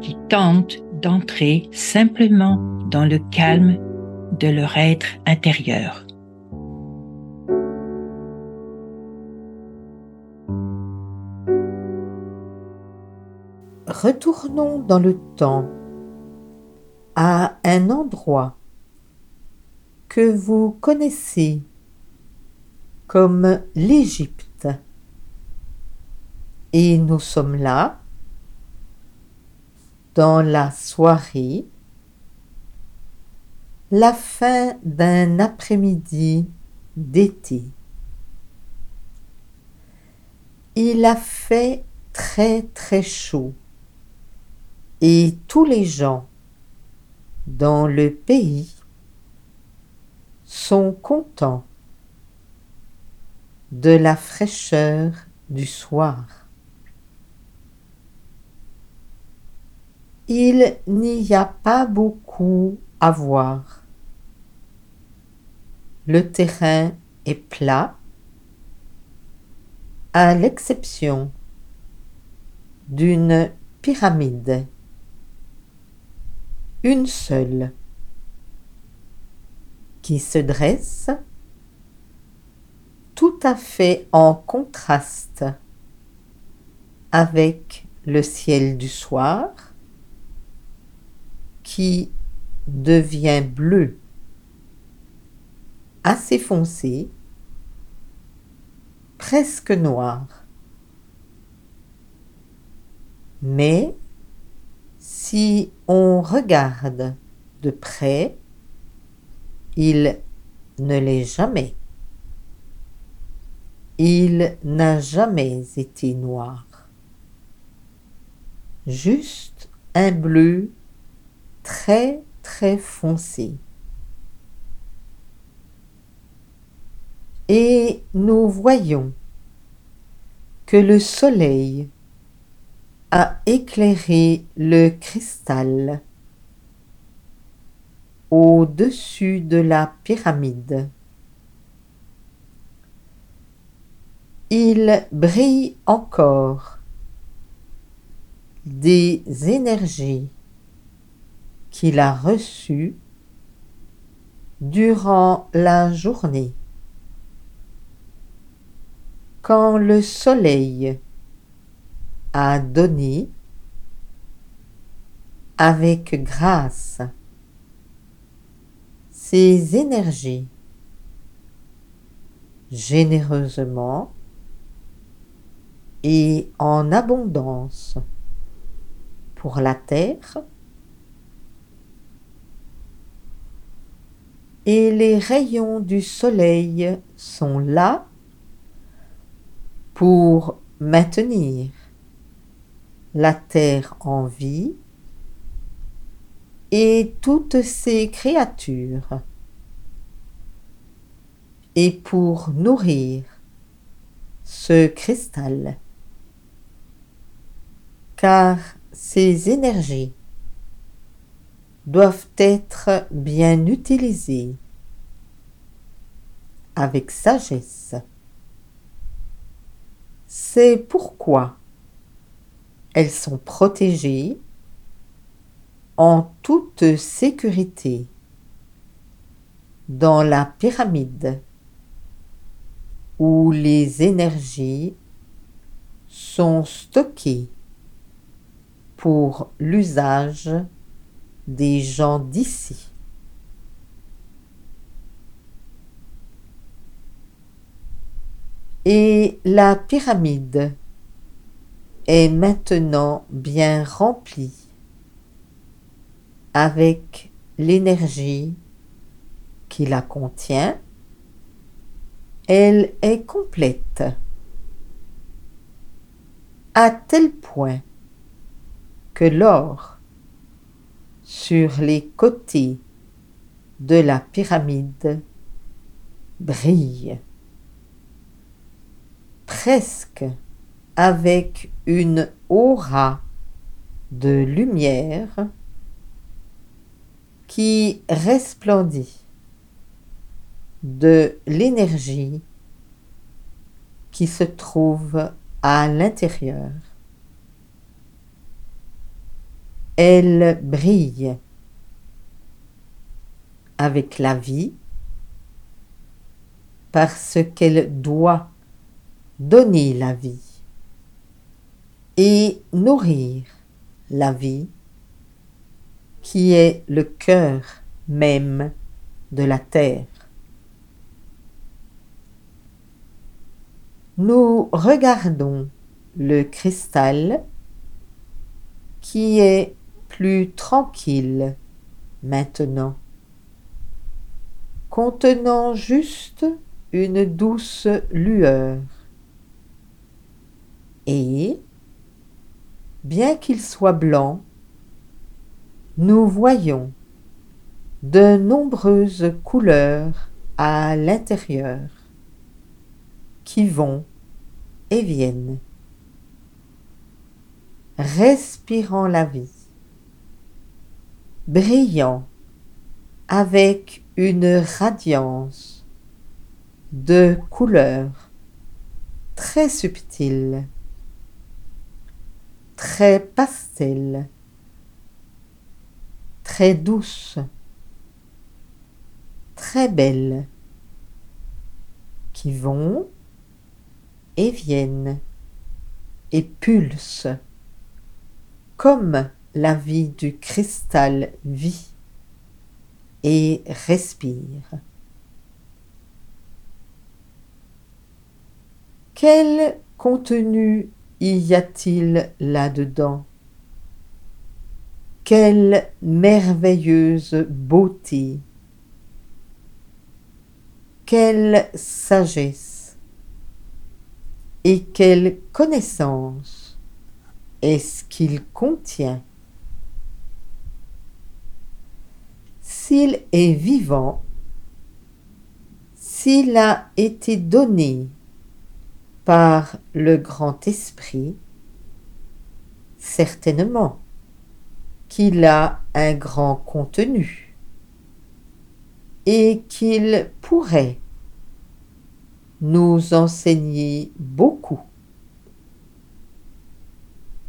qui tentent d'entrer simplement dans le calme de leur être intérieur. Retournons dans le temps à un endroit que vous connaissez comme l'Égypte. Et nous sommes là dans la soirée, la fin d'un après-midi d'été. Il a fait très très chaud et tous les gens dans le pays sont contents de la fraîcheur du soir. Il n'y a pas beaucoup à voir. Le terrain est plat, à l'exception d'une pyramide une seule, qui se dresse tout à fait en contraste avec le ciel du soir qui devient bleu assez foncé, presque noir. Mais si on regarde de près, il ne l'est jamais. Il n'a jamais été noir. Juste un bleu très très foncé. Et nous voyons que le soleil a éclairé le cristal au-dessus de la pyramide. Il brille encore des énergies qu'il a reçues durant la journée. Quand le soleil a donné avec grâce ses énergies généreusement et en abondance pour la terre et les rayons du soleil sont là pour maintenir la terre en vie et toutes ses créatures, et pour nourrir ce cristal, car ces énergies doivent être bien utilisées avec sagesse. C'est pourquoi elles sont protégées en toute sécurité dans la pyramide où les énergies sont stockées pour l'usage des gens d'ici. Et la pyramide est maintenant bien remplie avec l'énergie qui la contient, elle est complète à tel point que l'or sur les côtés de la pyramide brille presque avec une aura de lumière qui resplendit de l'énergie qui se trouve à l'intérieur. Elle brille avec la vie parce qu'elle doit donner la vie et nourrir la vie qui est le cœur même de la terre. Nous regardons le cristal qui est plus tranquille maintenant, contenant juste une douce lueur. Et, bien qu'il soit blanc, nous voyons de nombreuses couleurs à l'intérieur qui vont et viennent, respirant la vie, brillant avec une radiance de couleurs très subtiles, très pastel, très douce, très belle, qui vont et viennent et pulsent comme la vie du cristal vit et respire. Quel contenu y a-t-il là-dedans Quelle merveilleuse beauté Quelle sagesse et quelle connaissance est-ce qu'il contient? S'il est vivant, s'il a été donné par le grand esprit, certainement qu'il a un grand contenu et qu'il pourrait nous enseigner beaucoup.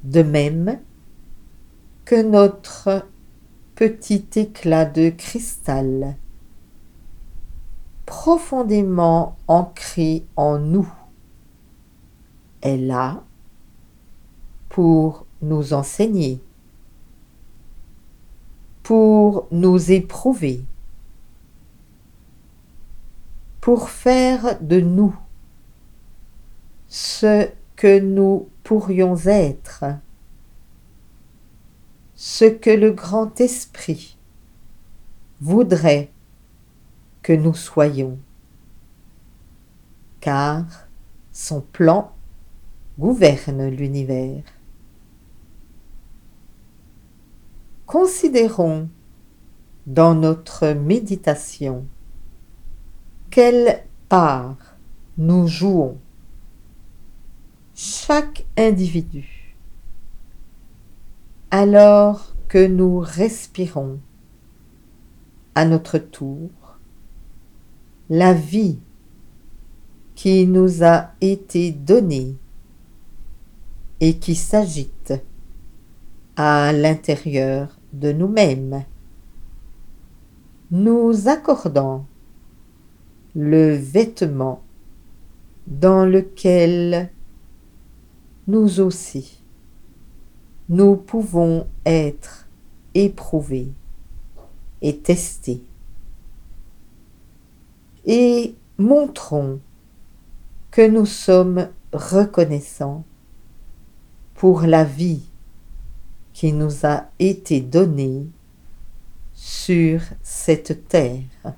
De même que notre petit éclat de cristal, profondément ancré en nous, est là pour nous enseigner, pour nous éprouver, pour faire de nous ce que nous pourrions être, ce que le grand esprit voudrait que nous soyons, car son plan gouverne l'univers. Considérons dans notre méditation quelle part nous jouons, chaque individu, alors que nous respirons à notre tour la vie qui nous a été donnée et qui s'agite à l'intérieur de nous-mêmes, nous accordons le vêtement dans lequel nous aussi nous pouvons être éprouvés et testés. Et montrons que nous sommes reconnaissants pour la vie qui nous a été donnée sur cette terre.